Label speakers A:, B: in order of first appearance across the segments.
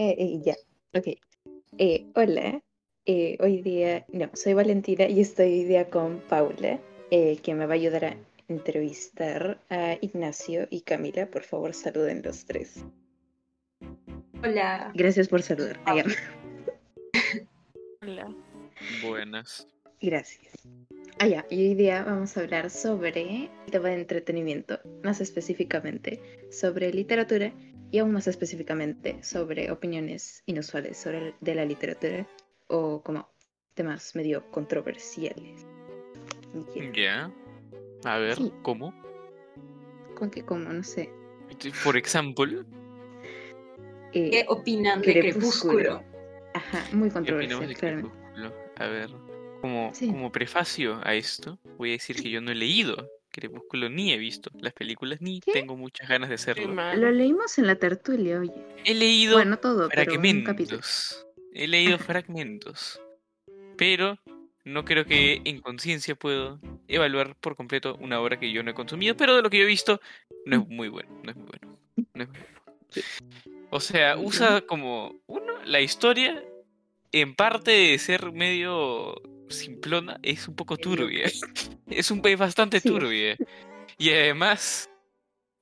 A: Eh, eh, ya, ok. Eh, hola, eh, hoy día, no, soy Valentina y estoy hoy día con Paula, eh, que me va a ayudar a entrevistar a Ignacio y Camila. Por favor, saluden los tres.
B: Hola.
A: Gracias por saludar.
B: Ah.
C: Hola.
D: Buenas.
A: Gracias. Ah, ya, y hoy día vamos a hablar sobre el tema de entretenimiento, más específicamente sobre literatura y aún más específicamente sobre opiniones inusuales sobre de la literatura o como temas medio controversiales. Ya.
D: Ya. A ver,
A: Sí.
D: ¿cómo?
A: Con que como, no sé.
D: Por ejemplo,
A: eh,
B: ¿Qué opinan de Crepúsculo?
A: Ajá, muy
D: ¿qué
A: controversial?
D: A ver, como,
A: Sí.
D: como prefacio a esto, voy a decir que yo no he leído Crepúsculo ni he visto las películas ni
A: ¿Qué?
D: tengo muchas ganas de hacerlo.
A: Lo leímos en la tertulia, oye.
D: He leído
A: Bueno, todo,
D: fragmentos. He leído fragmentos. Pero no creo que en conciencia puedo evaluar por completo una obra que yo no he consumido, pero de lo que yo he visto no es muy bueno, no es muy bueno. no es muy bueno. O sea, usa como uno la historia en parte de ser medio simplona, es un poco turbia. Es un es bastante
A: Sí.
D: turbia. Y además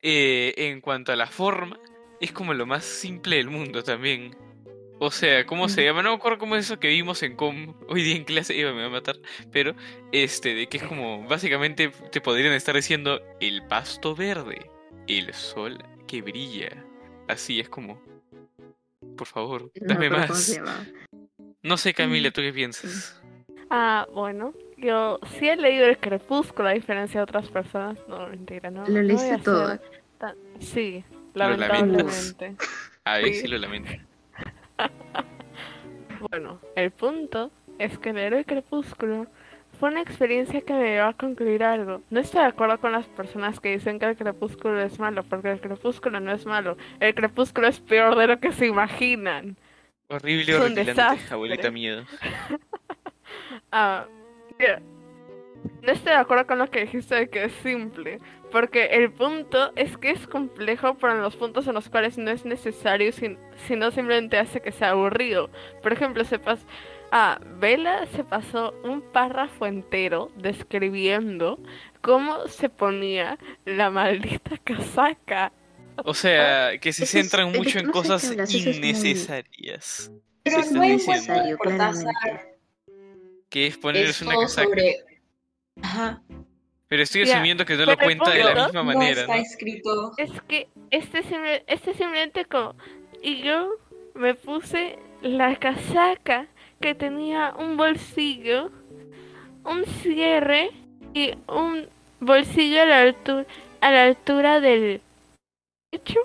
D: eh, en cuanto a la forma, es como lo más simple del mundo también. O sea, ¿cómo se llama? No me acuerdo cómo es eso que vimos en com hoy día en clase, Eva me va a matar, pero este, de que es como, básicamente te podrían estar diciendo el pasto verde, el sol que brilla. Así es como, por favor, dame más. No sé, Camila, ¿tú qué piensas?
C: Ah, bueno, yo sí he leído el Crepúsculo a diferencia de otras personas. No, mentira, no.
A: Lo
C: no
A: leíste todo.
C: tan- Sí,
D: Lo
C: lamentablemente.
D: A ver
C: Sí.
D: si lo lamento.
C: Bueno, el punto es que leer el Crepúsculo fue una experiencia que me llevó a concluir algo. No estoy de acuerdo con las personas que dicen que el Crepúsculo es malo, porque el Crepúsculo no es malo. El Crepúsculo es peor de lo que se imaginan.
D: Horrible,
C: desastre.
D: abuelita miedo.
C: Ah, no estoy de acuerdo con lo que dijiste de que es simple, porque el punto es que es complejo, pero en los puntos en los cuales no es necesario, sin- sino simplemente hace que sea aburrido. Por ejemplo, se pas ah, Bella se pasó un párrafo entero describiendo cómo se ponía la maldita casaca.
D: O sea, que se centran mucho en cosas
A: hablas, eso es muy-
D: innecesarias.
B: Pero no es
A: necesario, claramente.
D: Que es ponerse una
B: todo
D: casaca.
B: sobre... Ajá.
D: Pero estoy
C: Ya,
D: asumiendo que no
C: pero
D: lo cuenta de la
C: punto
D: misma
B: no
D: manera,
B: está
D: ¿no?
B: escrito...
C: Es que este, simple- este simplemente como... Y yo me puse la casaca que tenía un bolsillo, un cierre y un bolsillo a la altura, a la altura del pecho.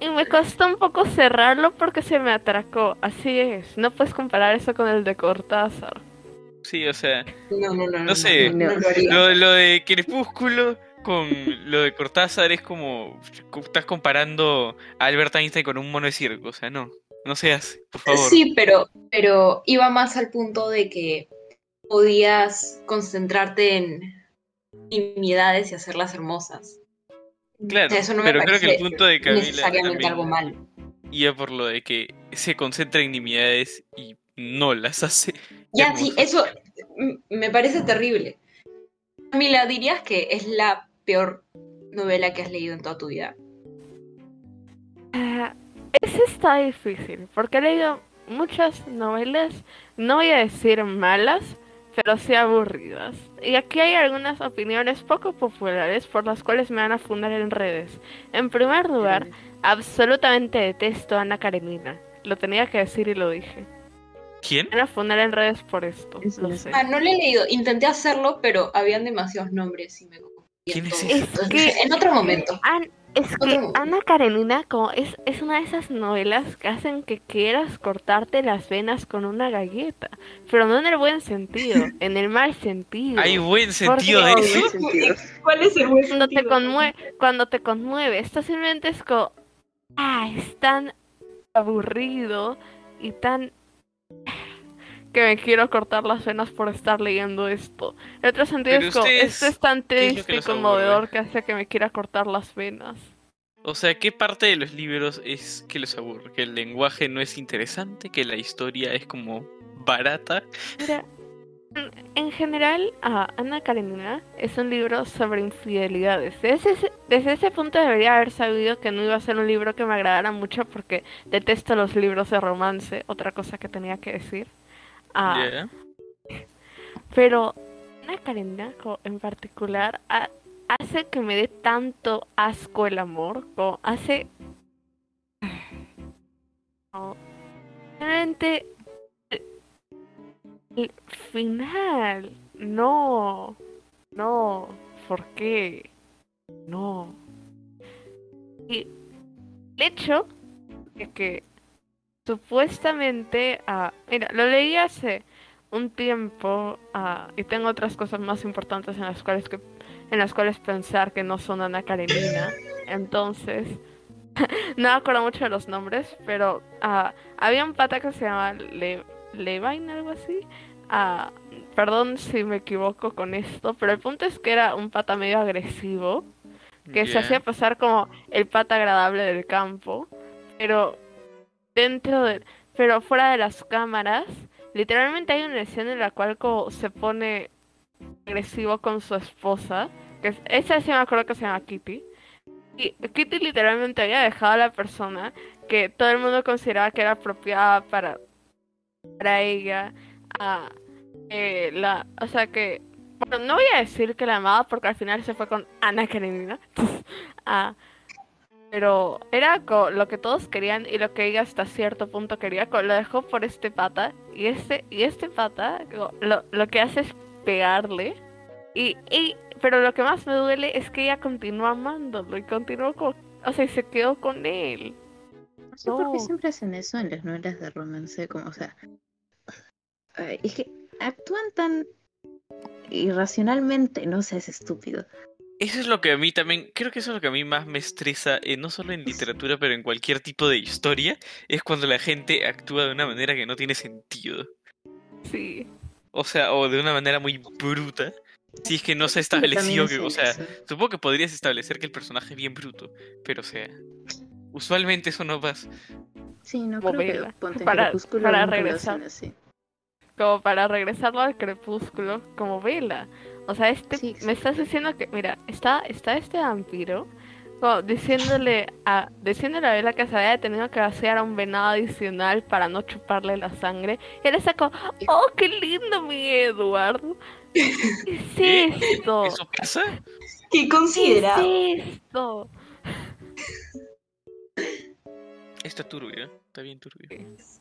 C: Y me costó un poco cerrarlo porque se me atracó. Así es. No puedes comparar eso con el de Cortázar.
D: Sí, o sea,
B: No, no, no, no.
D: No sé,
B: no, no lo haría.
D: lo, lo de Crepúsculo con lo de Cortázar es como estás comparando a Albert Einstein con un mono de circo, o sea, no, no se hace, por favor.
B: Sí, pero, pero iba más al punto de que podías concentrarte en intimidades y hacerlas hermosas.
D: Claro,
B: O sea, eso no me
D: pero creo que el punto de Camila
B: necesariamente
D: también
B: algo malo.
D: iba por lo de que se concentra en nimiedades y no las hace.
B: Ya, sí, eso me parece terrible. Camila, ¿dirías que es la peor novela que has leído en toda tu vida?
C: Ah, ese está difícil, porque he leído muchas novelas, no voy a decir malas, pero sí aburridas. Y aquí hay algunas opiniones poco populares por las cuales me van a fundar en redes. En primer lugar, absolutamente detesto a Ana Karenina. Lo tenía que decir y lo dije.
D: ¿Quién?
C: Me van a fundar en redes por esto,
A: Eso
C: lo
A: no
C: sé.
B: Ah, no le he leído. Intenté hacerlo, pero habían demasiados nombres y me confundí
D: ¿Quién es?
C: Es que-
B: en otro momento.
C: An- es que Ana Karenina como es, es una de esas novelas que hacen que quieras cortarte las venas con una galleta, pero no en el buen sentido, en el mal sentido.
D: ¿Hay buen sentido de eso?
A: sentido.
B: ¿Cuál es el buen
C: cuando te conmueve, cuando te conmueve, esto simplemente es como, ah, es tan aburrido y tan que me quiero cortar las venas por estar leyendo esto. En otro sentido es esto es tan
D: ¿qué es lo
C: triste y conmovedor que hace que me quiera cortar las venas.
D: O sea, ¿qué parte de los libros es que los aburre? ¿Que el lenguaje no es interesante? ¿Que la historia es como barata?
C: Mira, en- en general, a Ana Karenina es un libro sobre infidelidades. Desde ese, desde ese punto debería haber sabido que no iba a ser un libro que me agradara mucho porque detesto los libros de romance, otra cosa que tenía que decir. Ah. Pero Ana Karenina en particular ha- hace que me dé tanto asco el amor, como hace... Realmente el, el final, no, no, ¿por qué? No. Y el hecho de que supuestamente, ah, mira, lo leí hace un tiempo ah, y tengo otras cosas más importantes en las cuales que en las cuales pensar que no son Ana Karenina. Entonces, no me acuerdo mucho de los nombres, pero ah, había un pata que se llamaba Le Levine, algo así. Perdón si me equivoco con esto, pero el punto es que era un pata medio agresivo que se hacía pasar como el pata agradable del campo, pero dentro de, pero fuera de las cámaras, literalmente hay una escena en la cual como se pone agresivo con su esposa, que es- esa sí me acuerdo que se llama Kitty, y Kitty literalmente había dejado a la persona que todo el mundo consideraba que era apropiada para, para ella, a eh, la, o sea que bueno, no voy a decir que la amaba porque al final se fue con Ana Karenina. Ah, pero era lo que todos querían y lo que ella hasta cierto punto quería. Lo dejó por este pata. Y este, y este pata lo, lo que hace es pegarle. Y, y, pero lo que más me duele es que ella continuó amándolo y continuó con, o sea, y se quedó con él.
A: No sé por qué siempre hacen eso en las novelas de romance, como, o sea, es que actúan tan irracionalmente, no sé, es estúpido.
D: Eso es lo que a mí también, creo que eso es lo que a mí más me estresa, eh, no solo en literatura, pero en cualquier tipo de historia, es cuando la gente actúa de una manera que no tiene sentido.
C: Sí.
D: O sea, o de una manera muy bruta. Si es que no se ha establecido que, o sea,
A: eso.
D: supongo que podrías establecer que el personaje es bien bruto, pero o sea, usualmente eso no pasa.
A: Sí, no
C: Como
A: creo que ponte
C: Para-
A: Crepúsculo
C: para regresar.
A: así.
C: Como para regresarlo al crepúsculo, como vela. O sea, este
A: Sí,
C: me estás diciendo que, mira, está, está este vampiro como diciéndole a, diciéndole a Bella que se había tenido que vaciar a un venado adicional para no chuparle la sangre. Y él está como, oh, qué lindo mi Edward. ¿Qué es
D: ¿Qué?
C: esto?
D: ¿Eso pasa?
B: ¿Qué
C: ¿Qué
B: considerado?
C: es esto?
D: Está turbio, ¿eh? está bien turbio.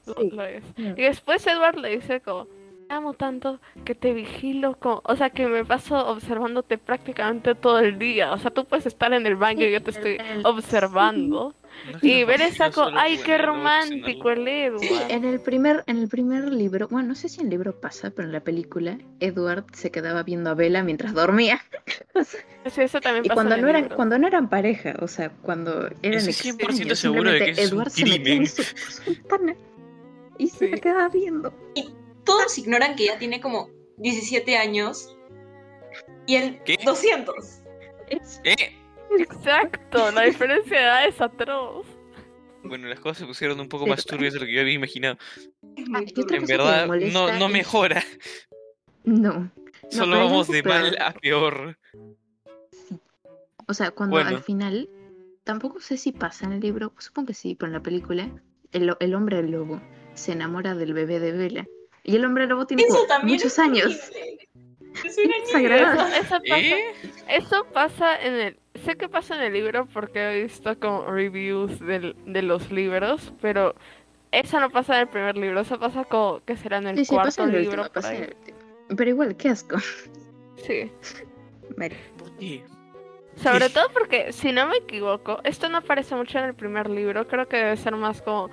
C: Lo-
A: Sí.
C: lo es.
A: No.
C: Y después Edward le dice como, "Te amo tanto que te vigilo, como, o sea que me paso observándote prácticamente todo el día. O sea, tú puedes estar en el baño y yo te estoy observando.
D: No es
C: Y ver esa
D: solo
C: ay, qué romántico el
A: Sí,
C: Edward.
A: en el primer, en el primer libro, bueno, no sé si en el libro pasa, pero en la película, Edward se quedaba viendo a Bella mientras dormía. O sea,
C: Sí, eso también
A: y
C: pasa
A: cuando no eran,
C: libro.
A: cuando no eran pareja, o sea, cuando eran
D: Estoy 100%
A: extraños,
D: seguro de que es un
A: Edward se metía en su, por su ventana y se
C: Sí.
A: la quedaba viendo.
B: Todos ignoran que ya tiene como 17 años y él
D: ¿Qué?
B: 200.
A: Es-
D: ¿Eh?
C: Exacto, la diferencia de edad es atroz.
D: Bueno, las cosas se pusieron un poco
A: Sí,
D: más turbias de lo que yo había imaginado.
A: Ah,
D: En verdad, no, no
A: es-
D: mejora.
A: No.
D: Solo vamos de mal a peor.
A: O sea, cuando
D: Bueno.
A: al final, tampoco sé si pasa en el libro, supongo que sí, pero en la película, el, el hombre lobo se enamora del bebé de Bella. Y el hombre lobo tiene muchos
B: es
A: años.
B: Es una.
C: Eso, eso pasa,
D: ¿Eh?
C: eso pasa en el, sé que pasa en el libro porque he visto como reviews del, de los libros, pero eso no pasa en el primer libro, eso pasa como que será en el
A: Sí, sí,
C: cuarto
A: pasa en el
C: libro.
A: último, pasa el. Pero igual, qué asco.
C: Sí. Sobre todo porque, si no me equivoco, esto no aparece mucho en el primer libro, creo que debe ser más como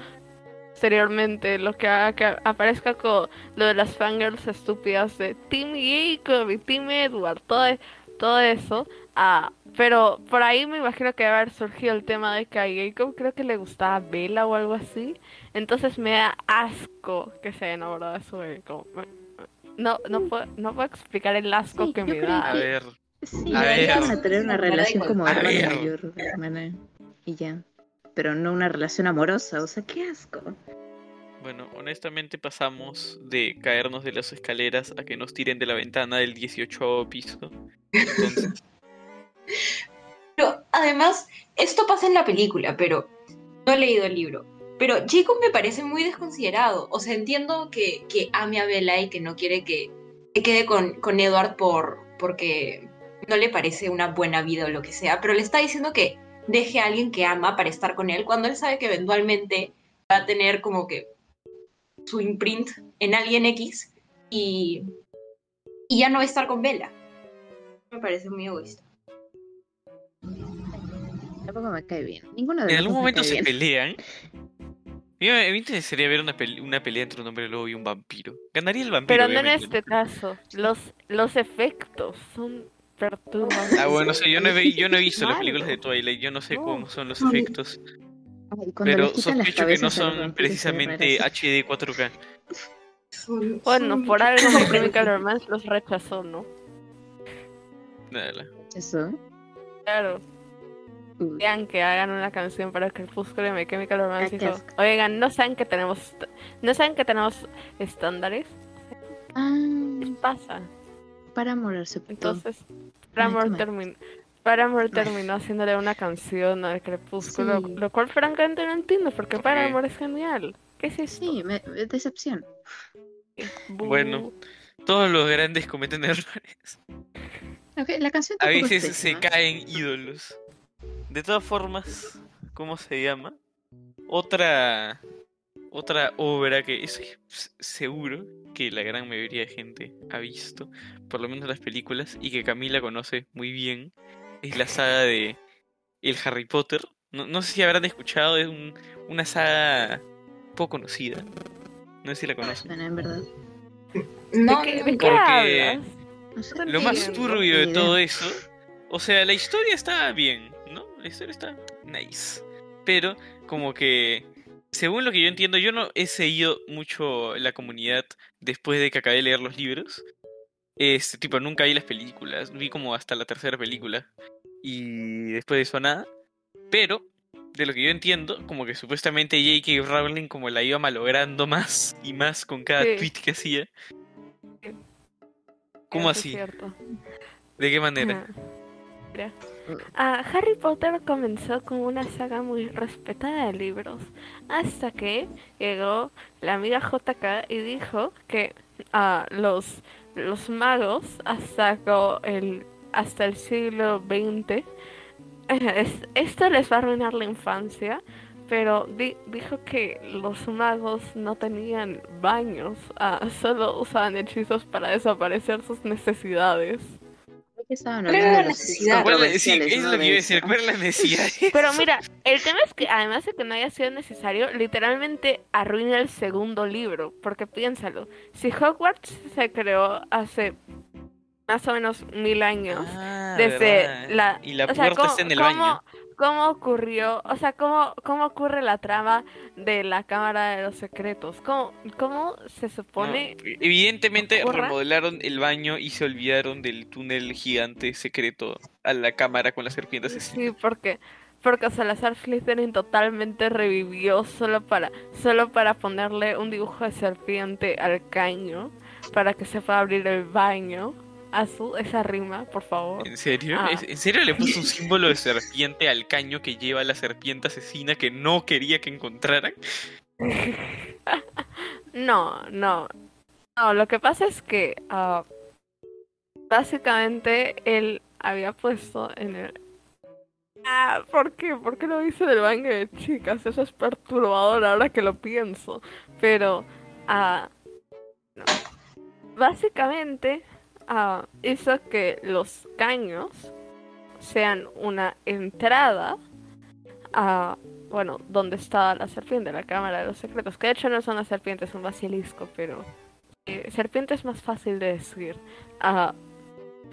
C: posteriormente lo que haga que aparezca como lo de las fangirls estúpidas de Team Jacob y Team Edward, todo, e- todo eso. Ah, pero por ahí me imagino que debe haber surgido el tema de que a Jacob creo que le gustaba Bella o algo así. Entonces me da asco que se haya enamorado de su como- no, no, puedo, no puedo explicar el asco
A: Sí,
C: que me da.
D: A ver,
A: Sí,
D: A ver.
A: a tener una relación como mayor, hermana. y ya. Pero no una relación amorosa, o sea, qué asco.
D: Bueno, honestamente pasamos de caernos de las escaleras a que nos tiren de la ventana del 18 piso. Entonces,
B: Pero además, esto pasa en la película, pero no he leído el libro. Pero Jacob me parece muy desconsiderado. O sea, entiendo que, que ame a Bella y que no quiere que, que quede con, con Edward por, porque no le parece una buena vida o lo que sea, pero le está diciendo que deje a alguien que ama para estar con él cuando él sabe que eventualmente va a tener como que su imprint en alguien X y, y ya no va a estar con Bella. Me parece muy egoísta.
A: Tampoco me cae bien. Ninguno de
D: en algún momento se
A: bien.
D: pelean. A mí me interesaría ver una, pele- una pelea entre un hombre lobo y un vampiro. Ganaría el vampiro.
C: Pero no en este caso. Los, los efectos son
D: Ah, bueno, no sé, yo no he, vi- yo no he visto las películas de Twilight, yo no sé
C: No.
D: cómo son los efectos, pero sospecho que no son precisamente. HD 4K.
B: Son-
C: Bueno,
B: son
C: por algo
B: egoístas.
C: Romance los rechazó, ¿no?
D: Nada.
A: Eso.
C: Claro. Vean que hagan una canción para Crepúsculo y My Chemical Romance dijo, oigan, ¿no saben que tenemos no saben que tenemos estándares?
A: Ah,
C: ¿Qué pasa?
A: Para morirse.
C: Entonces, Paramore terminó Paramore terminó haciéndole una canción al Crepúsculo,
A: Sí.
C: lo cual francamente no entiendo porque. Paramore es genial. ¿Qué es esto?
A: Sí, me, me- decepción.
C: Bu.
D: Bueno. Todos los grandes cometen errores.
A: Ok, la canción
D: A
A: es
D: veces se caen ídolos. De todas formas, ¿cómo se llama? Otra otra obra que estoy s- seguro que la gran mayoría de gente ha visto, por lo menos las películas, y que Camila conoce muy bien, es la saga de El Harry Potter. No, no sé si habrán escuchado, es un- una saga poco conocida. No sé si la conocen.
A: Bueno, en verdad.
B: No,
C: ¿De qué, de
D: porque-?
A: No.
D: Lo más turbio de todo eso, o sea, la historia está bien, ¿no? La historia está nice. Pero como que, según lo que yo entiendo, yo no he seguido mucho la comunidad después de que acabé de leer los libros. Este tipo, nunca vi las películas, vi como hasta la tercera película. Y después de eso nada. Pero, de lo que yo entiendo, como que supuestamente J.K. Rowling como la iba malogrando más y más con cada
C: Sí.
D: tweet que hacía. ¿Cómo
C: Eso
D: así? ¿De qué manera?
C: Mira. Ah, Harry Potter comenzó como una saga muy respetada de libros, hasta que llegó la amiga JK y dijo que ah, los, los magos hasta, el, hasta el siglo XX, es- esto les va a arruinar la infancia, pero di- dijo que los magos no tenían baños, ah, solo usaban hechizos para desaparecer sus necesidades.
A: Estaban
B: ¿Cuál era
A: hablando
B: la
A: de los
B: necesidad?
D: ¿Cuál es, sí,
A: controversiales,
D: es
A: ¿no?
D: lo que
A: de
D: iba a decir.
A: eso.
D: ¿Cuál es la necesidad?
C: Pero mira, el tema es que además de que no haya sido necesario, literalmente arruina el segundo libro. Porque piénsalo, si Hogwarts se creó hace más o menos mil años,
D: Ah,
C: desde
D: verdad.
C: la...
D: Y la
C: o sea,
D: puerta
C: ¿cómo-
D: está en el
C: cómo-
D: baño.
C: ¿Cómo ocurrió? O sea, ¿cómo, cómo ocurre la trama de la Cámara de los Secretos? ¿Cómo, cómo se
D: No,
C: supone?
D: evidentemente
C: ocurra?
D: remodelaron el baño y se olvidaron del túnel gigante secreto a la cámara con la serpiente asesina.
C: Sí, porque porque Salazar Slytherin totalmente revivió solo para solo para ponerle un dibujo de serpiente al caño para que se pueda abrir el baño. A su esa rima, por favor.
D: ¿En serio?
C: Ah.
D: ¿Es- ¿En serio le puso un símbolo de serpiente al caño que lleva la serpiente asesina que no quería que encontraran?
C: No, no. No, lo que pasa es que ah, básicamente él había puesto en el Ah, ¿por qué? ¿Por qué lo hice del baño de chicas? Eso es perturbador ahora que lo pienso. Pero, ah, no. Básicamente, ah, hizo que los caños sean una entrada a, bueno, donde estaba la serpiente, la cámara de los secretos. Que de hecho no es una serpiente, es un basilisco, pero eh, serpiente es más fácil de decir. Ah,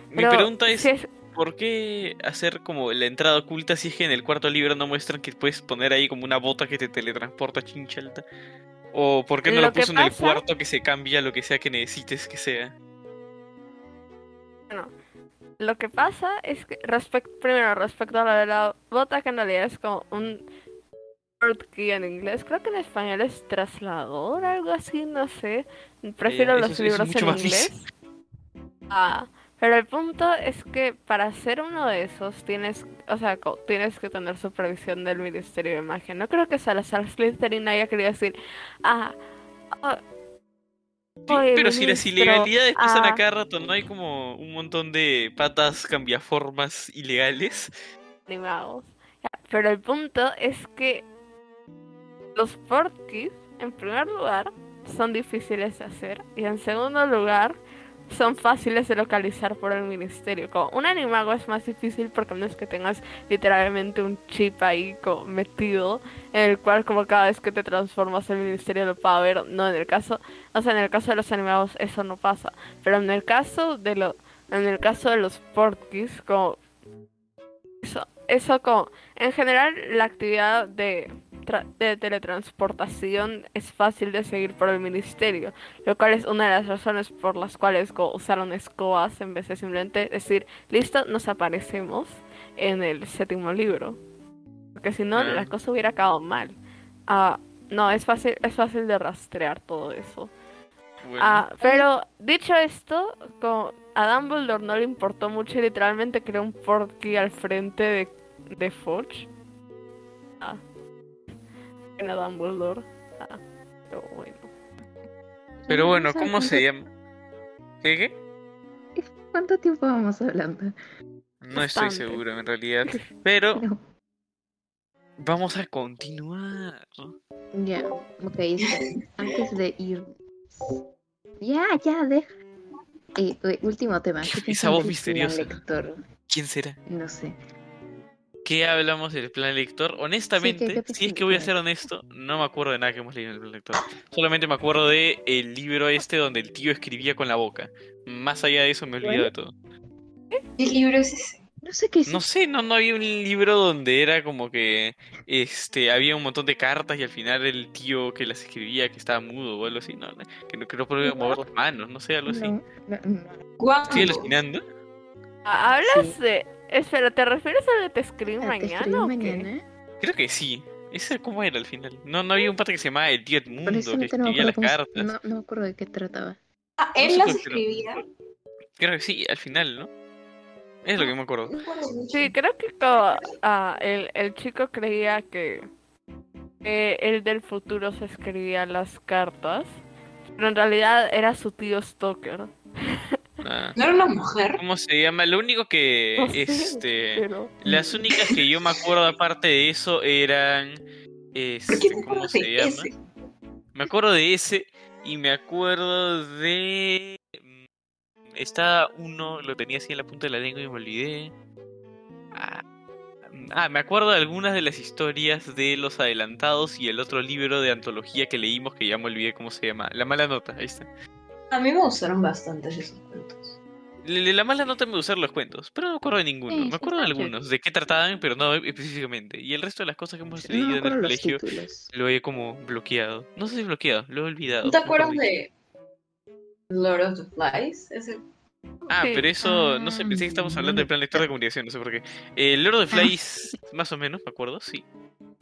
D: Mi pregunta es,
C: si es-
D: ¿por qué hacer como la entrada oculta si es que en el cuarto libro no muestran que puedes poner ahí como una bota que te teletransporta chinchalta? ¿O por qué no
C: Lo
D: puso en el cuarto que se cambia lo que sea que necesites que sea?
C: Lo que pasa es que, respecto, primero, respecto a lo de la bota, que en realidad es como un word key en inglés, creo que en español es traslador, algo así, no sé. Prefiero
D: Eh,
C: los
D: es- eso es
C: libros en inglés. Ah, pero el punto es que para hacer uno de esos tienes, o sea, tienes que tener supervisión del Ministerio de Magia. No creo que Salazar Slytherin haya querido decir, ah, ah, Oye,
D: pero si las ilegalidades pasan
C: ah.
D: a cada rato, ¿no hay como un montón de patas cambiaformas ilegales?
C: Pero el punto es que los portkis, en primer lugar, son difíciles de hacer. Y en segundo lugar, son fáciles de localizar por el ministerio. Como un animago es más difícil porque no es que tengas literalmente un chip ahí metido en el cual como cada vez que te transformas el ministerio lo va a ver. No, en el caso, o sea, en el caso de los animagos eso no pasa. Pero en el caso de lo, en el caso de los portkis, como eso, eso como, en general la actividad de, de teletransportación es fácil de seguir por el ministerio, lo cual es una de las razones por las cuales usaron escobas en vez de simplemente decir, listo, nos aparecemos en el séptimo libro. Porque si no, la cosa hubiera acabado mal. Ah, no, es fácil, es fácil de rastrear todo eso.
D: Bueno,
C: Ah, pero dicho esto, como a Dumbledore no le importó mucho y literalmente creó un portkey al frente de, de Fudge. Ah. Bueno, Dumbledore. Ah, pero bueno.
D: pero bueno,
A: a
D: ¿cómo se llama? ¿Qué? qué?
A: ¿Cuánto tiempo vamos hablando?
D: No estoy
C: Bastante.
D: seguro en realidad, pero
A: No.
D: vamos a continuar.
A: Ya, ok, esperen. Antes de ir. Ya, ya, deja. Eh, último tema. ¿qué
D: Esa voz misteriosa.
A: lector?
D: ¿Quién será?
A: No sé.
D: ¿Qué hablamos del plan lector? Honestamente,
A: ¿qué
D: si es que voy a ser honesto, no me acuerdo de nada que hemos leído en el plan lector. Solamente me acuerdo de el libro este donde el tío escribía con la boca. Más allá de eso me olvido de todo.
B: ¿Qué libro es ese?
A: No sé qué es.
D: No sé, no, no había un libro donde era como que este había un montón de cartas y al final el tío que las escribía que estaba mudo o algo así, no, no, que no, que no podía mover las manos, no sé, algo así.
A: No, no, no.
B: ¿Cuándo?
D: Estoy alucinando.
C: ¿Hablas
A: Sí.
C: de... Espera, ¿te refieres a lo que te escribí
A: Ah, ¿te escribí
C: mañana o qué?
A: mañana?
D: Creo que sí. ¿Ese cómo era al final? No, no había un pata que se llamaba el tío Edmundo que
A: no
D: escribía
A: acuerdo
D: las cartas.
A: No, no me acuerdo de qué trataba.
B: Ah,
D: No
B: él
D: sé
B: las
D: qué no.
B: escribía.
D: Creo que sí, al final, ¿no? Es lo que me acuerdo.
B: No.
C: Sí, creo que como, ah, el, el chico creía que, que el del futuro se escribía las cartas, pero en realidad era su tío Stoker.
D: Ah,
B: ¿No era una mujer?
D: ¿Cómo se llama? Lo único que
C: No sé,
D: este
C: pero...
D: las únicas que yo me acuerdo aparte de eso eran
B: ¿Por
D: este,
B: qué te
D: ¿cómo se
B: de
D: llama?
B: ese?
D: Me acuerdo de ese y me acuerdo de mm, está uno, lo tenía así en la punta de la lengua y me olvidé. Ah, mm, ah, me acuerdo de algunas de las historias de los adelantados y el otro libro de antología que leímos que ya me olvidé cómo se llama. La mala nota, ahí está.
B: A mí me gustaron bastante esos cuentos.
D: Le- La mala nota me gustan los cuentos, pero no me acuerdo de ninguno.
A: Sí,
D: me acuerdo de algunos, de qué trataban, pero no específicamente. Y el resto de las cosas que hemos
A: No
D: leído en el colegio
A: títulos.
D: lo he como bloqueado. No sé si bloqueado, lo he olvidado.
B: ¿No te acuerdas de Lord of the Flies? Ese...
D: Ah, pero eso, no sé, pensé que estábamos
A: Ah,
D: hablando del plan lector de comunicación, no sé por qué. Eh, Lord of the
A: Ah.
D: Flies, más o menos, me acuerdo, sí.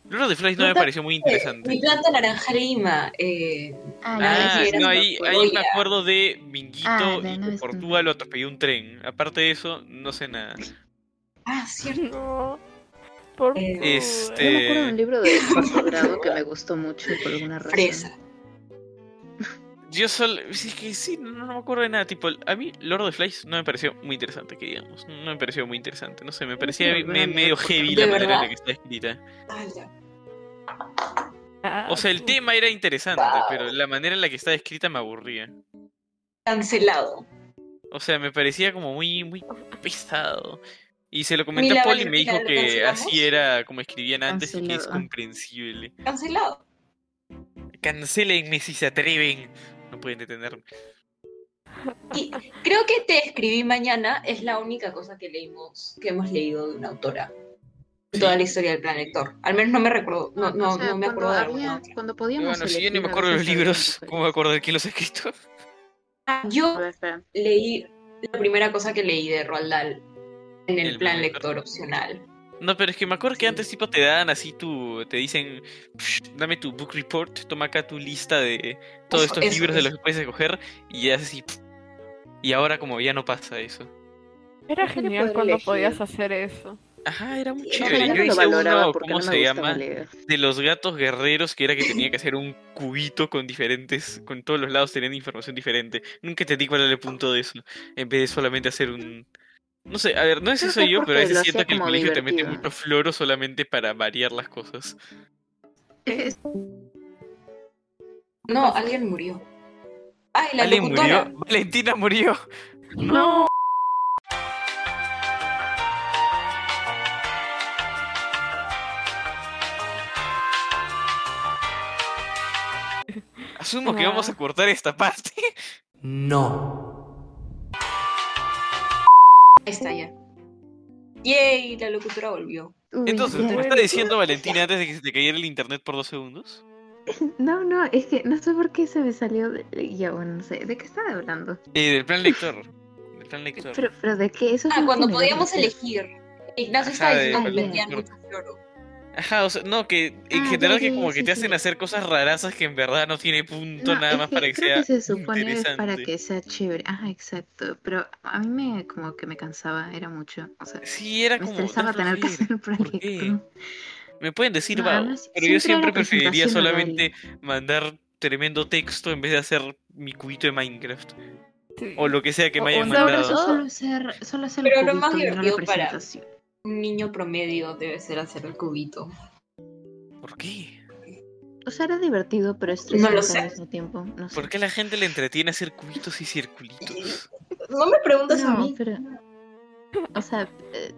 D: Lord of the Flies no
B: ¿No
D: me pareció muy interesante.
B: Mi planta naranja lima. Eh...
A: Ah,
B: Ah,
D: Ah, no,
B: una
D: ahí, ahí me acuerdo de Minguito
A: Ah,
D: y
A: no
D: Portugal lo atropelló un tren. Aparte de eso, no sé nada.
B: Ah, cierto.
C: No, por
B: Eh,
D: este-
A: Yo me acuerdo de un libro de cuarto grado que me gustó mucho por alguna razón.
B: Fresa.
D: Yo solo. Es que sí, no, no me acuerdo de nada. Tipo, a mí Lord of the Flies no me pareció muy interesante, que digamos. No me pareció muy interesante. No sé, me parecía
A: no,
D: me- medio heavy
B: ¿de
D: la manera en la que está escrita.
B: Ah.
C: Ah,
D: O sea, el
C: sí.
D: tema era interesante,
B: Wow.
D: pero la manera en la que está escrita me aburría.
B: Cancelado.
D: O sea, me parecía como muy, muy pesado. Y se lo comenté a Paul y me dijo
B: ¿lo
D: que
B: cancelamos?
D: así era como escribían antes y que es comprensible.
B: Cancelado.
D: Cancélenme si se atreven. No pueden detenerme.
B: Y creo que Te escribí mañana es la única cosa que leímos, que hemos leído de una autora. En toda la historia del plan lector. Al menos no me recuerdo, no, no,
A: O sea,
B: no me
A: cuando
B: acuerdo de
A: había-
B: alguna otra.
A: Cuando podíamos
D: bueno, si yo ni me acuerdo de los libros, ¿cómo me acuerdo de quién los ha escrito?
B: Ah, yo leí la primera cosa que leí de Roald Dahl en el,
D: El
B: plan
D: plan
B: lector opcional.
D: No, pero es que me acuerdo que antes tipo te dan así tu, te dicen, "Psh, dame tu book report, toma acá tu lista de todos
B: Eso,
D: estos
B: eso,
D: libros de los que puedes escoger y ya así. Y ahora como ya no pasa eso.
C: Era genial cuando
A: elegir.
C: podías hacer eso.
D: Ajá, era muy
B: Sí,
D: chévere.
A: yo
D: hice uno, ¿cómo
A: no
D: se llama?
A: leer.
D: De los gatos guerreros, que era que tenía que hacer un cubito con diferentes, con todos los lados teniendo información diferente. Nunca entendí cuál era el punto de eso, en vez de solamente hacer un... No sé, a ver, no sé si soy yo, pero a veces siento que el colegio te mete mucho floro solamente para variar las cosas.
A: Es-
B: No, alguien murió. Ay, la
D: ¿Alguien
B: locutora.
D: murió? Valentina murió.
C: No.
D: Asumo que vamos a cortar esta parte.
E: No.
B: Ahí está ya. Yay, la locutora volvió.
A: Uy,
D: Entonces,
A: ya.
D: ¿tú me estás diciendo, Valentina, antes de que se te cayera el internet por dos segundos?
A: No, no, es que no sé por qué se me salió. de- Ya, bueno, no sé. ¿De qué estaba hablando?
D: Eh, del plan lector. Del plan lector.
A: Pero, pero ¿de qué? Eso
B: Ah, cuando podíamos elegir. Ignacio estaba diciendo
D: Ajá, o sea, no, que en
A: Ah,
D: general
A: ya,
D: que como
A: ya,
D: que
A: sí,
D: te hacen
A: sí.
D: hacer cosas rarazas que en verdad no tiene punto
A: No,
D: nada más para que
A: creo
D: sea
A: que se supone es para que sea chévere. Ajá, exacto. Pero a mí me como que me cansaba, era mucho. O sea,
D: Sí, era
A: me
D: como...
A: estresaba tener que hacer el
D: ¿Por
A: proyecto.
D: Me pueden decir
A: No,
D: vago,
A: además,
D: pero yo
A: siempre
D: preferiría solamente mandar tremendo texto en vez de hacer mi cubito de Minecraft.
C: Sí.
D: O lo que sea que me hayan mandado.
A: Solo hacer, solo hacer
B: Pero
A: el
B: lo más
A: cubito no la
B: divertido para-
A: presentación.
B: Un niño promedio debe ser hacer el cubito.
D: ¿Por qué?
A: O sea, era divertido, pero estresante
B: sé.
A: al mismo tiempo. No sé.
D: ¿Por qué la gente le entretiene hacer cubitos y circulitos?
B: No me preguntas a
A: No,
B: mí.
A: pero. O sea,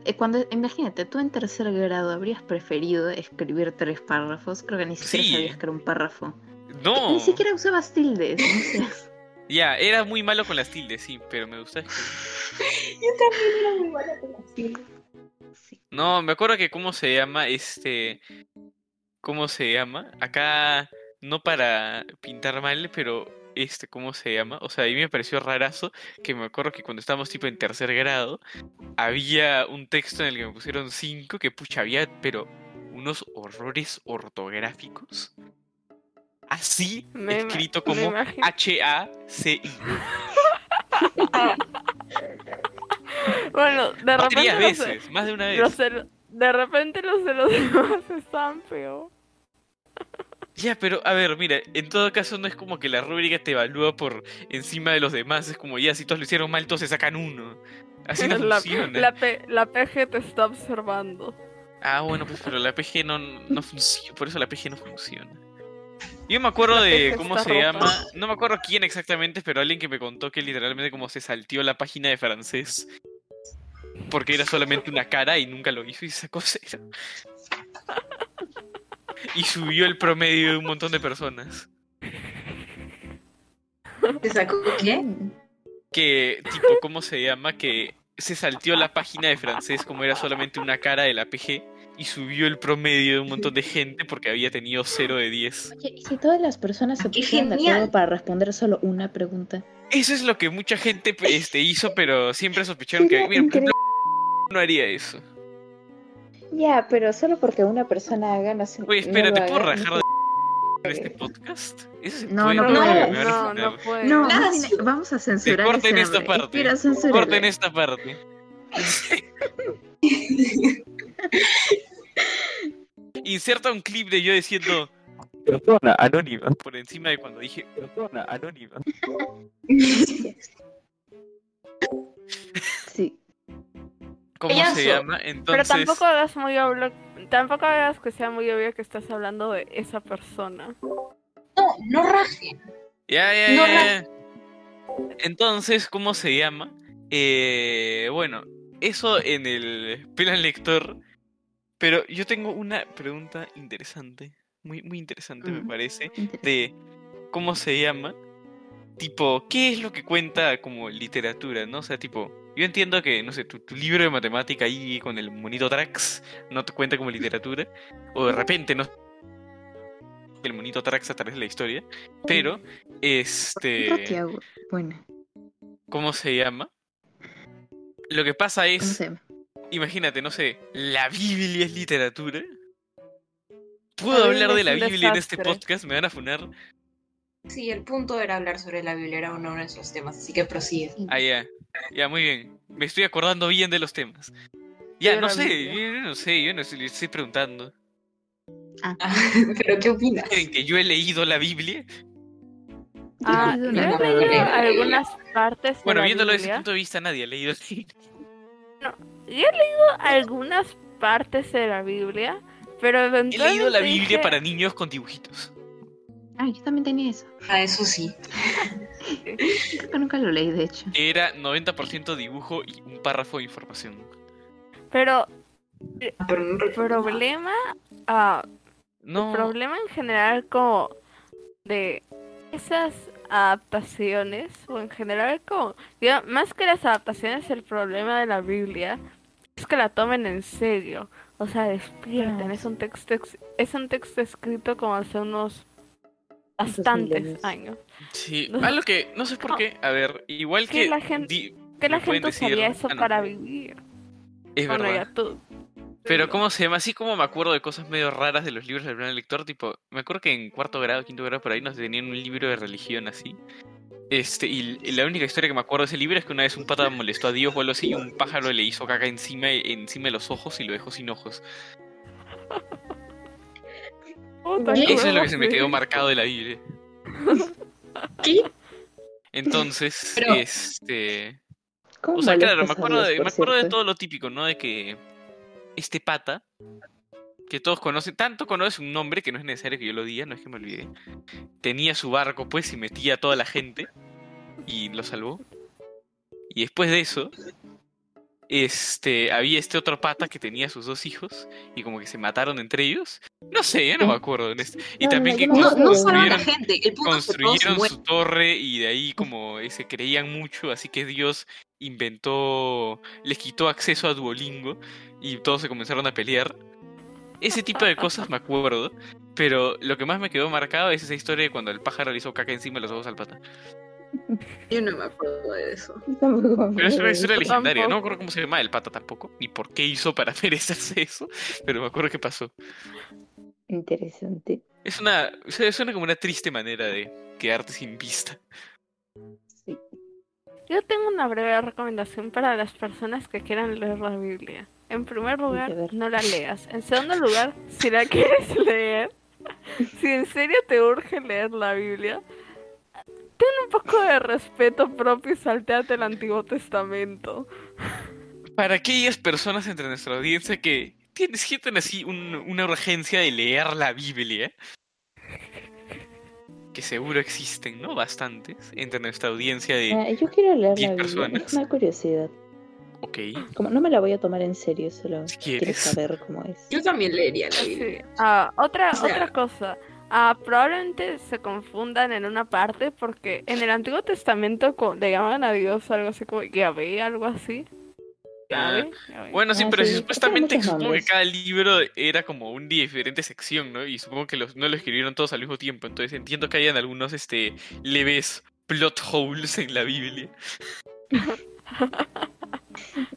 A: eh, cuando. Imagínate, tú en tercer grado habrías preferido escribir tres párrafos. Creo que ni siquiera
D: Sí.
A: sabías que era un párrafo.
D: No.
A: Ni siquiera usabas tildes. No sé.
D: Ya, era muy malo con las tildes, sí, pero me gustaba escribir.
B: Yo también era muy mala con las siglas.
A: Sí.
D: No, me acuerdo que cómo se llama este. ¿Cómo se llama? Acá, no para pintar mal, pero este, ¿cómo se llama? O sea, a mí me pareció rarazo que me acuerdo que cuando estábamos tipo en tercer grado, había un texto en el que me pusieron cinco que pucha, había, pero unos horrores ortográficos. Así,
C: Me
D: escrito como. H-A-C-I.
C: Bueno, de
D: Varias
C: repente los,
D: veces, más de una vez.
C: los de, repente los de los demás están peor.
D: Ya, pero a ver, mira, en todo caso no es como que la rúbrica te evalúa por encima de los demás, es como ya, si todos lo hicieron mal, todos se sacan uno. Así no
C: la,
D: funciona.
C: la, la PG te está observando.
D: Ah, bueno, pues pero la PG no, no funciona, por eso la PG no funciona. Yo me acuerdo de cómo se llama, no me acuerdo quién exactamente, pero alguien que me contó que literalmente como se salteó la página de francés. Porque era solamente una cara y nunca lo hizo y sacó cero. Y subió el promedio de un montón de personas.
B: ¿Te sacó qué?
D: que, tipo, ¿cómo se llama? Que se salteó la página de francés como era solamente una cara de la PG y subió el promedio de un montón de gente porque había tenido 0 de 10.
A: Oye, ¿y si todas las personas se
B: ¡Qué
A: pusieran de acuerdo para responder solo una pregunta?
D: Eso es lo que mucha gente este, hizo, pero siempre sospecharon que, mira, por ejemplo, no haría eso.
A: Ya, pero solo porque una persona haga, no sé.
D: Oye, espera,
A: no
D: ¿te
A: lo
D: puedo rajar
A: no
D: de en este podcast? Eso se
A: No,
D: puede,
A: no
C: no, no.
A: No,
B: Nada, sí.
A: vamos a censurar
D: corten esta parte. Corten esta parte. Inserta un clip de yo diciendo persona anónima por encima de cuando dije persona anónima. ¿Cómo se
B: Payaso.
D: llama?
C: Pero
D: Entonces,
C: tampoco hagas muy obvio, tampoco hagas que sea muy obvio que estás hablando de esa persona.
B: No, no rajen.
D: ya, ya,
B: No,
D: ya, ya. Entonces, ¿cómo se llama? Eh, bueno, eso en el plan lector. Pero yo tengo una pregunta interesante, muy, muy interesante me
A: Mm.
D: parece, de cómo se llama, tipo, ¿qué es lo que cuenta como literatura, no? O sea, tipo, yo entiendo que, no sé, tu, tu libro de matemática ahí con el monito Trax no te cuenta como literatura, o de repente no el monito Trax a través de la historia, pero, este.
A: Bueno.
D: ¿cómo se llama? Lo que pasa
A: ¿Cómo
D: es,
A: se llama?
D: imagínate, no sé, ¿la Biblia es literatura? ¿Puedo
C: La
D: hablar de la Biblia en este podcast? ¿Me van a funar?
B: Sí, el punto era hablar sobre la Biblia, era uno de nuestros temas, así que prosigue.
D: Ah, ya. Ya, muy bien. Me estoy acordando bien de los temas. Ya, no sé, yo no sé, yo no sé, le estoy preguntando.
B: Ah, ¿Pero qué opinas?
D: ¿Creen que yo he leído la Biblia?
C: Ah,
A: Yo no
C: he leído algunas partes de
D: Bueno,
C: la
D: viéndolo desde ese punto de vista, nadie ha leído la Biblia.
C: Yo he leído algunas partes de la Biblia, pero
D: He
C: eventualmente
D: leído la Biblia
C: dije,
D: para niños con dibujitos.
A: Ah, yo también tenía eso.
B: Ah, eso sí.
A: Creo que nunca lo leí, de hecho.
D: Era 90% dibujo y un párrafo de información.
C: Pero
B: Pero no
C: el problema, ah,
D: No,
C: el problema en general como de esas adaptaciones, o en general como, diga, más que las adaptaciones, el problema de la Biblia es que la tomen en serio. O sea, despierten.
A: Ah,
C: Es un texto ex- es un texto escrito como hace unos bastantes años.
D: sí, algo que, no sé por qué, a ver, igual que...
C: la gente-
D: di-
C: Que la gente
D: decir-
C: usaría eso
D: ah, no,
C: para vivir.
D: Es
C: Bueno,
D: verdad.
C: ya tú.
D: Pero ¿cómo se llama? Así como me acuerdo de cosas medio raras de los libros del plan lector, tipo, me acuerdo que en cuarto grado, quinto grado por ahí nos tenían un libro de religión así. Este, y, y la única historia que me acuerdo de ese libro es que una vez un pata molestó a Dios o algo así y un pájaro le hizo caca encima, encima de los ojos y lo dejó sin ojos.
A: Qué
D: Eso es lo que se me quedó marcado de la Biblia.
B: ¿Qué?
D: Entonces,
B: Pero-
D: este...
A: ¿Cómo
D: O sea, claro, me acuerdo, de, me acuerdo de todo lo típico, ¿no? De que este pata, que todos conocen, tanto conoce un nombre que no es necesario que yo lo diga, no es que me olvide, tenía su barco pues y metía a toda la gente y lo salvó. Y después de eso, este, había este otro pata que tenía sus dos hijos y como que se mataron entre ellos. No sé, ya no me acuerdo. en este- Y
A: No,
D: también que
B: No, no la
D: construyeron,
B: gente. El punto
D: construyeron su torre y de ahí como eh, se creían mucho, así que Dios inventó, les quitó acceso a Duolingo y todos se comenzaron a pelear. Ese tipo de cosas me acuerdo, pero lo que más me quedó marcado es esa historia de cuando el pájaro le hizo caca encima de los ojos al pata.
B: Yo no me acuerdo de eso.
A: Tampoco me
D: Pero es una historia legendaria, no me
C: Tampoco.
D: acuerdo cómo se llama el pata tampoco, ni por qué hizo para merecerse eso, pero me acuerdo que pasó.
A: Interesante.
D: Es una, suena como una triste manera de quedarte sin vista.
A: Sí.
C: Yo tengo una breve recomendación para las personas que quieran leer la Biblia. En primer lugar, no la leas. En segundo lugar, si la quieres leer, si en serio te urge leer la Biblia, ten un poco de respeto propio y salteate el Antiguo Testamento.
D: Para aquellas personas entre nuestra audiencia que tienen, sienten así un- una urgencia de leer la Biblia, que seguro existen, ¿no? Bastantes, entre nuestra audiencia de,
A: Ah, yo quiero leer
D: diez
A: la Biblia.
D: personas.
A: Es una curiosidad.
D: ok,
A: Como no me la voy a tomar en serio, solo
D: Si
A: quiero
D: quieres.
A: saber cómo es.
B: Yo también leería la
C: Sí.
B: Biblia.
C: Ah, otra,
B: O sea-
C: otra cosa. Ah, probablemente se confundan en una parte porque en el Antiguo Testamento le llaman a Dios algo así como Yahvé, algo así. Yahvé.
D: Bueno, sí,
A: Ah,
D: pero
A: sí,
D: si
A: tiene
D: supuestamente supongo que cada libro era como una diferente sección, ¿no? Y supongo que los, no lo escribieron todos al mismo tiempo, entonces entiendo que hayan algunos este leves plot holes en la Biblia.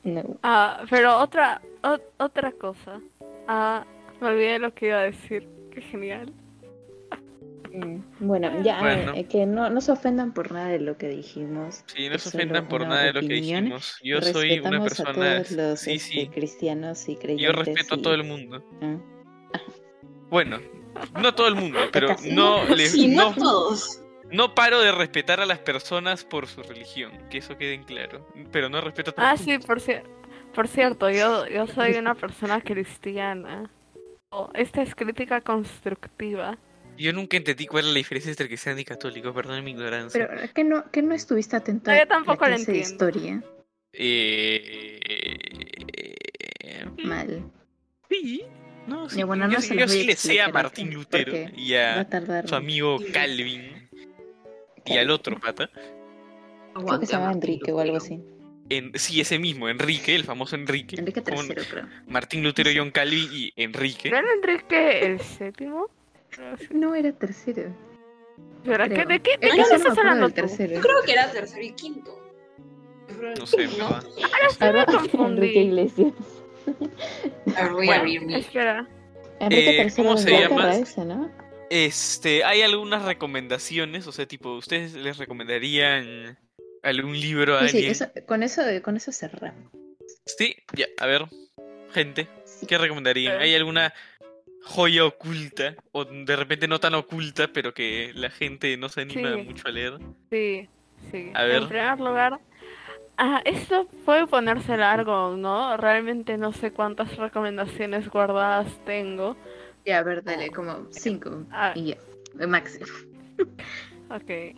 A: No.
C: Ah, pero otra, o- otra cosa. Ah, me olvidé lo que iba a decir. Qué genial.
A: Mm, Bueno, ya,
D: Bueno.
A: eh, que no, no se ofendan por nada de lo que dijimos.
D: Sí, no se ofendan por nada de lo que dijimos. Yo soy una persona...
A: a todos los
D: Sí,
A: este,
D: sí,
A: cristianos y creyentes.
D: yo respeto a todo el mundo.
A: Ah.
D: Bueno, no a todo el mundo, pero no, le-
B: Sí, no
D: no,
B: todos.
D: no paro de respetar a las personas por su religión, que eso quede en claro. Pero no respeto a todo
C: Ah,
D: el
C: sí,
D: mundo.
C: por, cier- por cierto, yo, yo soy una persona cristiana. Oh, esta es crítica constructiva.
D: Yo nunca entendí cuál es la diferencia entre cristiano y católico, perdón mi ignorancia.
A: Pero que no, que no estuviste atento
C: No,
A: a
C: yo tampoco
A: la clase de historia.
D: Eh...
A: Mal.
D: Sí, no, sí,
A: bueno,
D: yo,
A: no se
D: yo
A: voy
D: sí le sé a Martín Lutero y
A: a
D: su amigo. Calvin y al otro pata.
A: Creo que se llama Enrique o algo así.
D: En, sí, ese mismo, Enrique, el famoso Enrique.
A: Enrique III, creo.
D: Martín Lutero, John Calvin y Enrique.
C: ¿No era Enrique el séptimo?
A: No era tercero.
C: ¿Verdad? ¿Qué-
A: creo.
C: ¿De qué, de qué estás hablando
A: del
C: tú?
A: tercero.
B: Yo creo que era tercero y quinto.
D: No sé,
B: No.
A: Ahora
C: confundí.
A: Enrique Iglesias.
B: A ver, voy a
D: Bueno,
B: abrir mi.
C: Espera.
A: Enrique
D: Eh, ¿cómo se llama?
A: ese, ¿no?
D: Este, hay algunas recomendaciones, o sea, tipo, ¿ustedes les recomendarían algún libro a
A: Sí, sí,
D: alguien?
A: eso- con, eso, con eso cerramos.
D: Sí, ya, a ver, gente,
A: Sí.
D: ¿qué recomendarían?
C: Eh.
D: ¿Hay alguna joya oculta o de repente no tan oculta, pero que la gente no se anima
C: Sí.
D: mucho a leer?
C: Sí, sí.
D: A ver.
C: En primer lugar, ah, esto puede ponerse largo, ¿no? Realmente no sé cuántas recomendaciones guardadas tengo.
A: Ya, a ver, dale, como cinco.
C: Ah.
A: Y ya, el máximo.
C: Ok.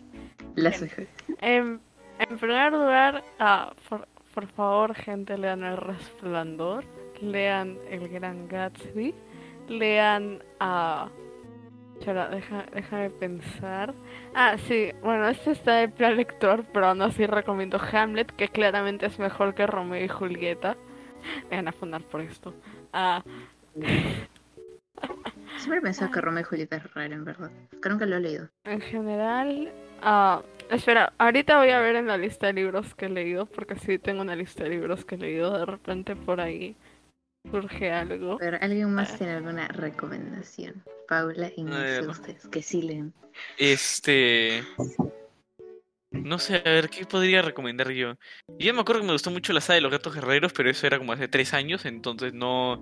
A: Las mejores.
C: En, en primer lugar, ah, por, por favor, gente, lean El Resplandor, lean El Gran Gatsby, lean a... Espera, deja, déjame pensar. Ah, sí, bueno, este está en plan lector, pero aún así recomiendo Hamlet, que claramente es mejor que Romeo y Julieta. Me van a fundar por esto. Ah,
A: Siempre he pensado que Romeo y Julieta es raro, en verdad. Que nunca lo he leído.
C: en general, ah, espera, ahorita voy a ver en la lista de libros que he leído, porque sí tengo una lista de libros que he leído, de repente por ahí surge algo.
A: Pero ¿alguien más tiene alguna recomendación? Paula y ustedes, que sí leen.
D: Este. No sé, a ver, ¿qué podría recomendar yo? Yo me acuerdo que me gustó mucho la saga de los gatos guerreros, pero eso era como hace tres años, entonces no.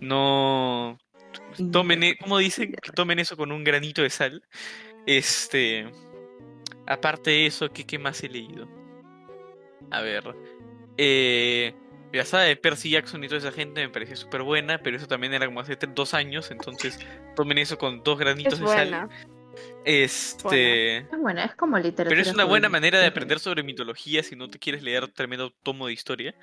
D: No. Tomen, e- ¿cómo dicen? Que tomen eso con un granito de sal. Este. Aparte de eso, ¿qué, qué más he leído? A ver. Eh, la saga de Percy Jackson y toda esa gente me pareció súper buena, pero eso también era como hace dos años, entonces tomen eso con dos granitos
C: Es
D: de sal.
C: buena.
D: Este.
A: Es buena, es como literatura.
D: Pero es una buena manera de aprender sobre mitología si no te quieres leer tremendo tomo de historia.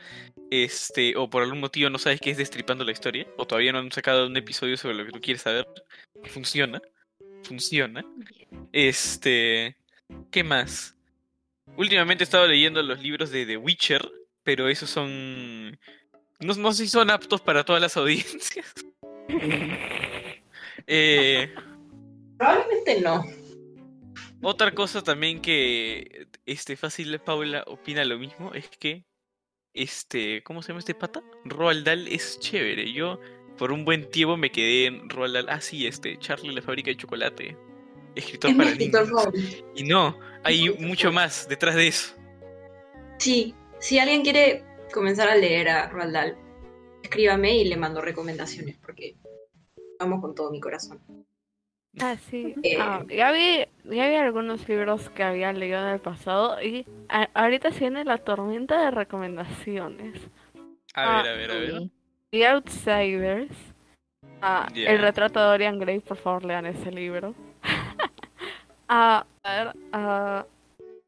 D: Este, o por algún motivo no sabes qué es destripando la historia, o todavía no han sacado un episodio sobre lo que tú quieres saber. Funciona. Funciona. Este. ¿Qué más? Últimamente he estado leyendo los libros de The Witcher, pero esos son. No, no sé si son aptos para todas las audiencias. Eh,
B: Probablemente no.
D: Otra cosa también que este fácil Paula opina lo mismo es que este, ¿cómo se llama este pata? Roald Dahl es chévere. Yo por un buen tiempo me quedé en Roald Dahl. Ah, sí, este, Charlie la fábrica de chocolate. Escritor
B: Es mi
D: para
B: escritor
D: niños.
B: favorito.
D: Y no, hay mucho más detrás de eso.
B: Sí, si alguien quiere comenzar a leer a Roald Dahl, escríbame y le mando recomendaciones porque vamos con todo mi corazón.
C: Ah, sí.
B: Eh.
C: Ah, ya, vi, ya vi algunos libros que había leído en el pasado y a- ahorita se viene la tormenta de recomendaciones.
D: A
C: Ah,
D: ver, a ver, a ver.
C: The Outsiders. Ah,
D: Ya.
C: El retrato de Dorian Gray, por favor lean ese libro. Ah, a ver,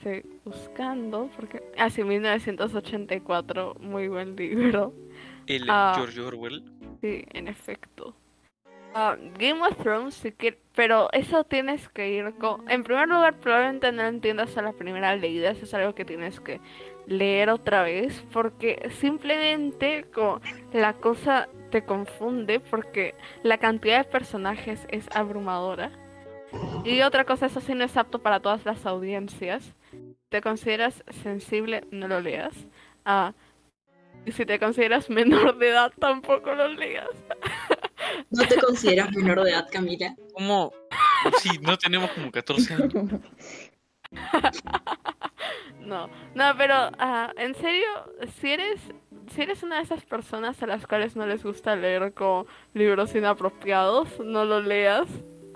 C: ah, estoy buscando porque... Ah, sí, 1984, muy buen libro.
D: El
C: Ah.
D: George Orwell.
C: Sí, en efecto. Ah, Game of Thrones, si quieres, pero eso tienes que ir con... En primer lugar, probablemente no entiendas a la primera leída, eso es algo que tienes que leer otra vez, porque simplemente como la cosa te confunde, porque la cantidad de personajes es abrumadora. Y otra cosa, eso sí no es apto para todas las audiencias. ¿Te consideras sensible? No lo leas. Ah, y si te consideras menor de edad, tampoco lo leas.
B: ¿No te consideras menor de edad, Camila?
D: ¿Cómo? Sí, no tenemos como 14 años.
C: No, no, pero ah, en serio, si eres, si eres una de esas personas a las cuales no les gusta leer con libros inapropiados, no lo leas.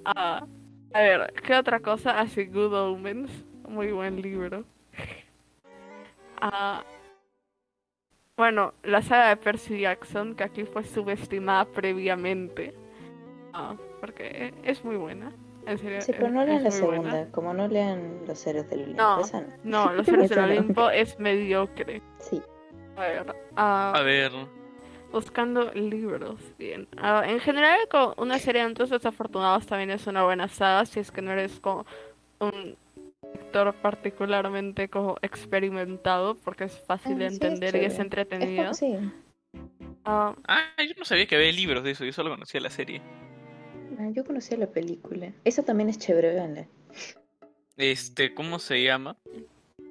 C: Ah, a ver, ¿qué otra cosa? Así, Good Omens, muy buen libro. Ah, bueno, la saga de Percy Jackson, que aquí fue subestimada previamente. Ah, porque es muy buena. En serio,
A: Sí, pero no lean la
C: buena.
A: segunda. Como no lean Los Héroes del Olimpo.
C: No.
A: esa no.
C: No, Los Héroes del. Olimpo es mediocre.
A: Sí.
C: A ver, ah,
D: A ver.
C: buscando libros, bien. En general, con una serie de eventos desafortunados también es una buena saga si es que no eres como un lector particularmente como experimentado, porque es fácil de
A: Ah, sí, es
C: entender y es entretenido.
A: Es sí.
C: Ah,
D: Ah, yo no sabía que había libros de eso, yo solo conocía la serie.
A: Ah, Yo conocía la película. Esa también es chévere, véanla.
D: Este, ¿cómo se llama?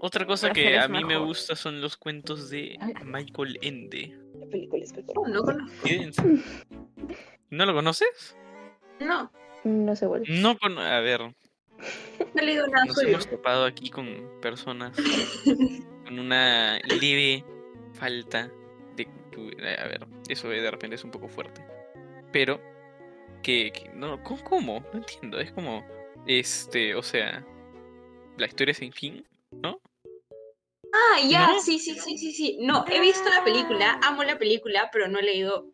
D: Otra cosa
C: La
D: que a mí me gusta son los cuentos de Michael Ende.
A: La película es mejor.
B: Oh, no conozco.
D: ¿No lo conoces?
B: No,
A: No se vuelve.
D: No con... A ver,
B: no nada
D: nos
B: suyo.
D: hemos topado aquí con personas con una leve falta de cultura. A ver, eso de repente es un poco fuerte. Pero, que, que- no, ¿cómo, ¿cómo? No entiendo, es como, este, o sea, la historia sin fin, ¿no?
B: Ah, ya,
D: ¿No?
B: sí, sí, sí, sí, sí. No, he visto la película, amo la película, pero no he leído,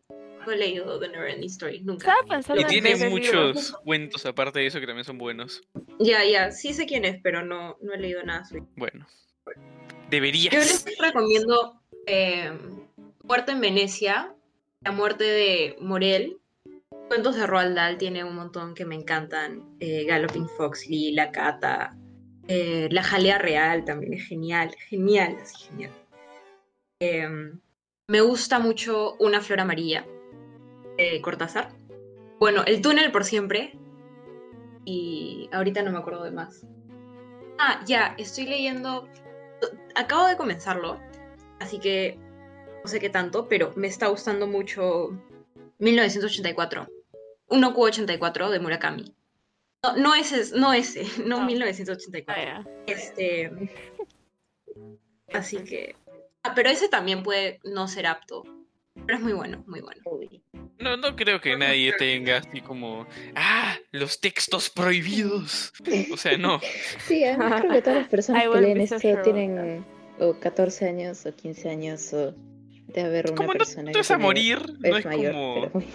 B: he leído The Neverending Story, nunca.
C: Pensando
D: Y
C: en
D: tiene muchos cuentos aparte de eso que también son buenos.
B: Ya, ya, sí sé quién es, pero no, no he leído nada suyo.
D: Bueno,
B: Yo
D: deberías.
B: les recomiendo eh, Muerte en Venecia, La muerte de Morel. Cuentos de Roald Dahl tiene un montón que me encantan. Eh, Galloping Foxley, La Cata, eh, La Jalea Real también es genial, genial, así genial. Eh, me gusta mucho Una Flor Amarilla de Cortázar. Bueno, El Túnel por siempre. Y ahorita no me acuerdo de más. Ah, ya, estoy leyendo acabo de comenzarlo, así que no sé qué tanto, pero me está gustando mucho 1984. 1Q84 de Murakami. No, no ese, no ese, no
C: Ah.
B: 1984.
C: Ah, ya.
B: Este. Así que. Ah, pero ese también puede no ser apto. Pero es muy bueno, muy bueno.
A: Uy.
D: No, no creo que nadie tenga así como, ah, los textos prohibidos. O sea, no.
A: Sí, además creo que todas las personas que leen
C: so
A: esto tienen o 14 años o 15 años o de haber una
D: Como no
A: persona
D: te
A: que
D: vas a morir, no
A: es mayor,
D: como,
A: pero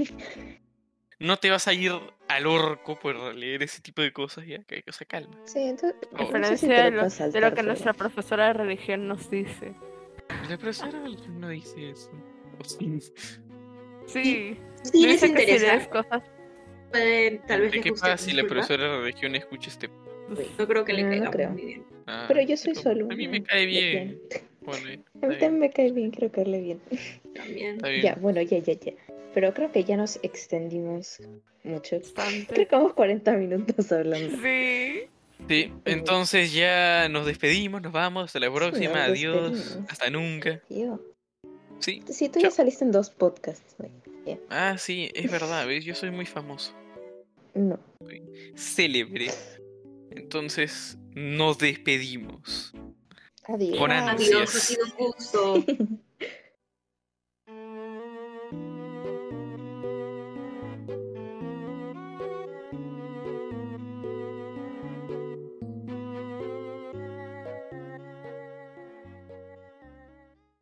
D: no te vas a ir al orco por leer ese tipo de cosas, ya, que, o sea, calma.
A: sí, entonces no si
C: diferencia
A: te
C: de
A: lo
C: de lo que
A: pero-
C: nuestra profesora de religión nos dice.
D: La profesora no dice eso. O sí.
C: Sí.
B: Sí, les interesa.
C: lees cosas
B: Pueden, tal vez
D: ¿Qué,
B: les
D: qué
B: guste.
D: pasa si la profesora de religión escucha este?
B: No creo que le
A: No, no
B: caiga
A: creo.
B: muy bien.
D: Ah,
A: Pero yo soy solo.
D: A mí me cae bien. Bueno,
A: A mí también me cae bien, creo que hable bien.
B: También.
D: bien.
A: Ya, bueno, ya, ya, ya. Pero creo que ya nos extendimos mucho. Creo
C: bastante.
A: que vamos 40 minutos hablando.
C: Sí.
D: Sí, entonces ya nos despedimos, nos vamos, hasta la próxima, adiós,
A: despedimos.
D: hasta nunca.
A: Yo.
D: Sí,
A: Sí, tú
D: Chao.
A: ya saliste en dos podcasts.
D: ah, sí, es verdad, ¿ves? Yo soy muy famoso,
A: No.
D: célebre. Entonces nos despedimos.
A: Adiós.
D: Con
B: Adiós, ha sido un gusto.